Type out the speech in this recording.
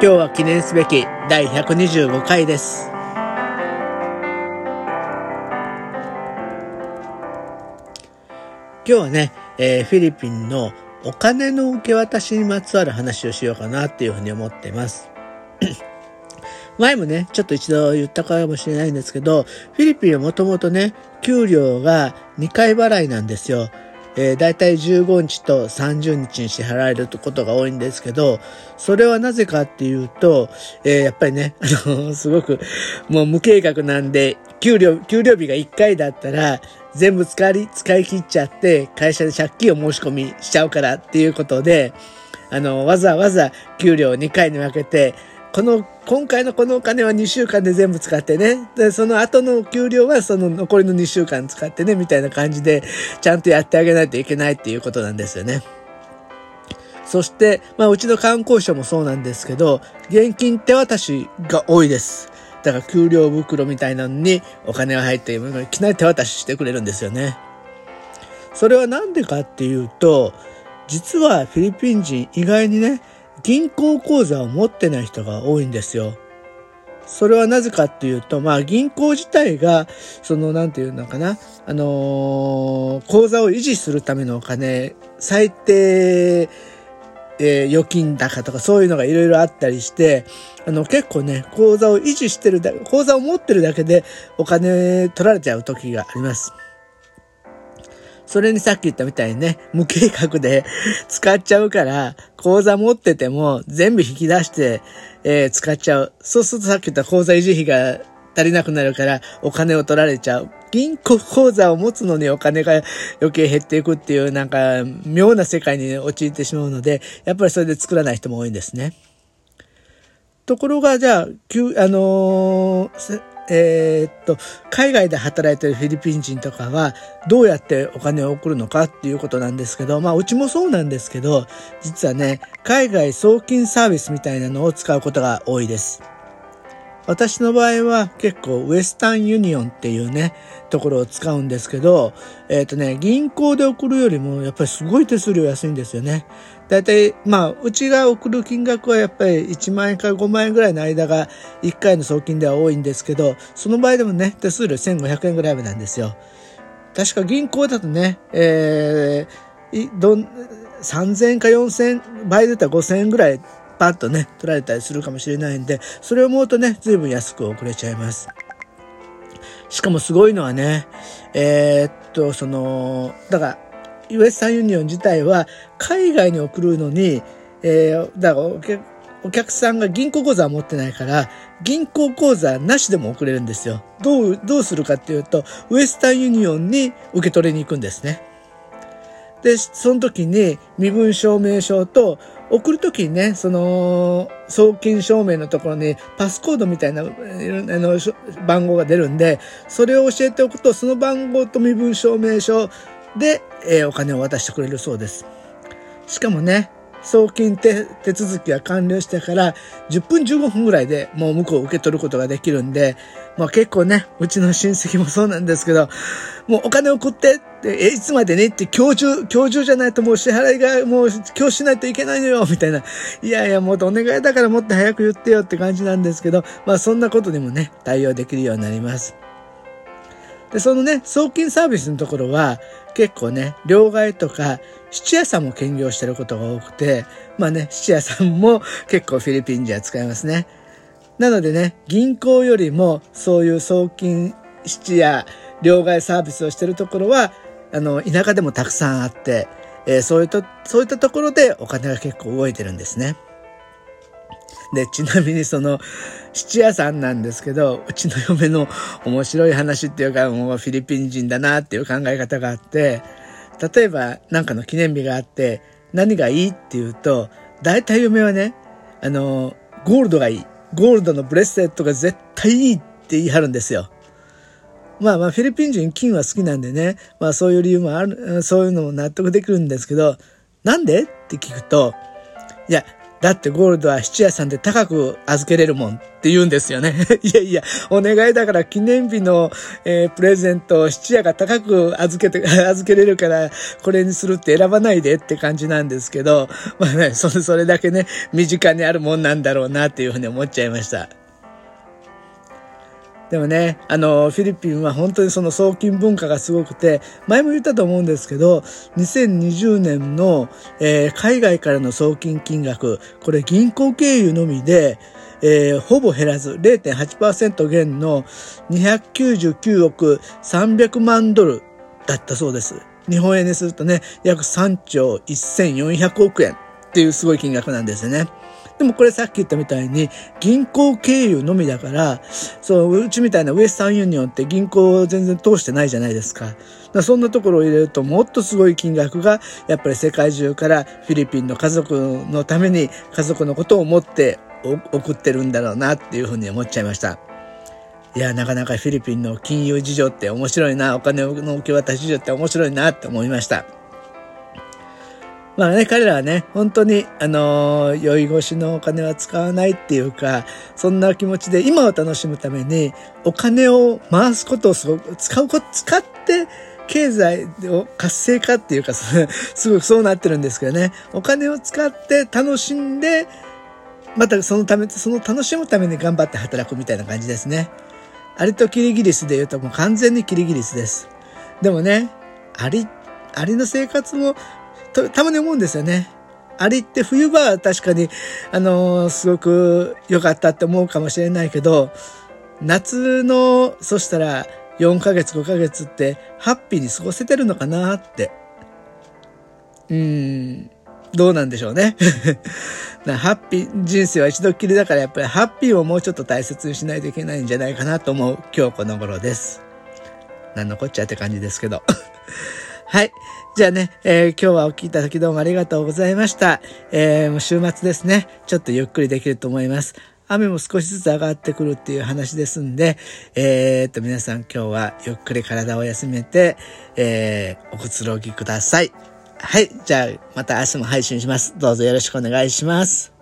今日は記念すべき第125回です。今日はね、えーフィリピンのお金の受け渡しにまつわる話をしようかなっていうふうに思ってます。前もね、ちょっと一度言ったかもしれないんですけど、フィリピンはもともとね、給料が2回払いなんですよ。えー、だいたい15日と30日に支払われることが多いんですけど、それはなぜかっていうと、えーやっぱりね、あの、すごくもう無計画なんで、給料、給料日が1回だったら、全部使い、使い切っちゃって、会社で借金を申し込みしちゃうからっていうことで、あの、わざわざ給料を2回に分けて、この、今回のこのお金は2週間で全部使ってね。で、その後の給料はその残りの2週間使ってね、みたいな感じで、ちゃんとやってあげないといけないっていうことなんですよね。そして、まあ、うちの観光所もそうなんですけど、現金手渡しが多いです。だから、給料袋みたいなのにお金が入っているのにいきなり手渡ししてくれるんですよね。それはなんでかっていうと、実はフィリピン人意外にね、銀行口座を持ってない人が多いんですよ。それはなぜかっていうと、まあ銀行自体が、そのなんていうのかな、あのー口座を維持するためのお金、最低、えー預金高とかそういうのがいろいろあったりして、あの結構ね、口座を維持してるだ、口座を持ってるだけでお金取られちゃう時があります。それにさっき言ったみたいにね、無計画で 使っちゃうから、口座持ってても全部引き出して、えー使っちゃう。そうするとさっき言った口座維持費が足りなくなるからお金を取られちゃう。銀行口座を持つのにお金が 余計減っていくっていうなんか妙な世界に陥ってしまうので、やっぱりそれで作らない人も多いんですね。ところが、じゃあ、あのーえーっと、海外で働いてるフィリピン人とかは、どうやってお金を送るのかっていうことなんですけど、まあ、うちもそうなんですけど、実はね、海外送金サービスみたいなのを使うことが多いです。私の場合は結構ウエスタンユニオンっていうね、ところを使うんですけど、えっ、とね、銀行で送るよりもやっぱりすごい手数料安いんですよね。だいたい、まあ、うちが送る金額はやっぱり1万円から5万円ぐらいの間が1回の送金では多いんですけど、その場合でもね、手数料1500円ぐらいなんですよ。確か銀行だとね、えー、どん、3000円か4000円、倍で言ったら5000円ぐらいパッとね、取られたりするかもしれないんで、それを思うとね、随分安く送れちゃいます。しかもすごいのはね、えーっと、その、だから、ウエスタンユニオン自体は海外に送るのに、えー、だからお客お客さんが銀行口座を持ってないから、銀行口座なしでも送れるんですよ。どう、どうするかっていうと、ウエスタンユニオンに受け取りに行くんですね。で、その時に身分証明書と、送る時にね、その、送金証明のところにパスコードみたいな、あの、番号が出るんで、それを教えておくと、その番号と身分証明書で、えーお金を渡してくれるそうです。しかもね、送金手手続きが完了してから10分15分ぐらいでもう向こうを受け取ることができるんで、まあ結構ね、うちの親戚もそうなんですけど、もうお金送ってって、え、いつまでねって今日中、今日中じゃないともう支払いがもう今日しないといけないのよ、みたいな。いやいや、もうお願いだからもっと早く言ってよって感じなんですけど、まあそんなことにもね、対応できるようになります。で、そのね、送金サービスのところは、結構ね、両替とか、質屋さんも兼業してることが多くて、まあね、質屋さんも結構フィリピンじゃ使いますね。なのでね、銀行よりもそういう送金質屋、両替サービスをしてるところは、あの、田舎でもたくさんあって、えーそういった、そういったところでお金が結構動いてるんですね。で、ちなみにその、質屋さんなんですけど、うちの嫁の面白い話っていうか、もうフィリピン人だなっていう考え方があって、例えばなんかの記念日があって、何がいいっていうと、大体嫁はね、あの、ゴールドがいい。ゴールドのブレスレットが絶対いいって言い張るんですよ。まあまあフィリピン人金は好きなんでね、まあそういう理由もある、そういうのも納得できるんですけど、なんで？って聞くと、いや、だってゴールドは質屋さんで高く預けれるもんって言うんですよね。いやいや、お願いだから記念日の、えー、プレゼントを質屋が高く預けて、預けれるからこれにするって選ばないでって感じなんですけど、まあね、それ、それだけね、身近にあるもんなんだろうなっていうふうに思っちゃいました。でもね、あの、フィリピンは本当にその送金文化がすごくて、前も言ったと思うんですけど、2020年の、えー、海外からの送金金額、これ銀行経由のみで、えー、ほぼ減らず0.8%減の299億300万ドルだったそうです。日本円にするとね、約3兆1400億円っていうすごい金額なんですよね。でもこれさっき言ったみたいに銀行経由のみだから、そう、うちみたいなウエスタンユニオンって銀行全然通してないじゃないですか。かそんなところを入れるともっとすごい金額がやっぱり世界中からフィリピンの家族のために家族のことを思って送ってるんだろうなっていうふうに思っちゃいました。いや、なかなかフィリピンの金融事情って面白いな、お金の受け渡し事情って面白いなって思いました。まあね、彼らはね、本当に、あのー、酔い越しのお金は使わないっていうか、そんな気持ちで今を楽しむために、お金を回すことをすごく、使うこと、使って、経済を活性化っていうか、すごくそうなってるんですけどね、お金を使って楽しんで、またそのため、その楽しむために頑張って働くみたいな感じですね。アリとキリギリスで言うともう完全にキリギリスです。でもね、アリ、アリの生活もたまに思うんですよね。あれって冬場は確かに、あのー、すごく良かったって思うかもしれないけど、夏の、そしたら4ヶ月5ヶ月ってハッピーに過ごせてるのかなって。うん、どうなんでしょうね。ハッピー、人生は一度きりだからやっぱりハッピーをもうちょっと大切にしないといけないんじゃないかなと思う今日この頃です。なんのこっちゃって感じですけど。はい。じゃあね、えー、今日はお聞きいただきどうもありがとうございました。えー、週末ですね、ちょっとゆっくりできると思います。雨も少しずつ上がってくるっていう話ですんで、えー、っと、皆さん今日はゆっくり体を休めて、えー、おくつろぎください。はい。じゃあ、また明日も配信します。どうぞよろしくお願いします。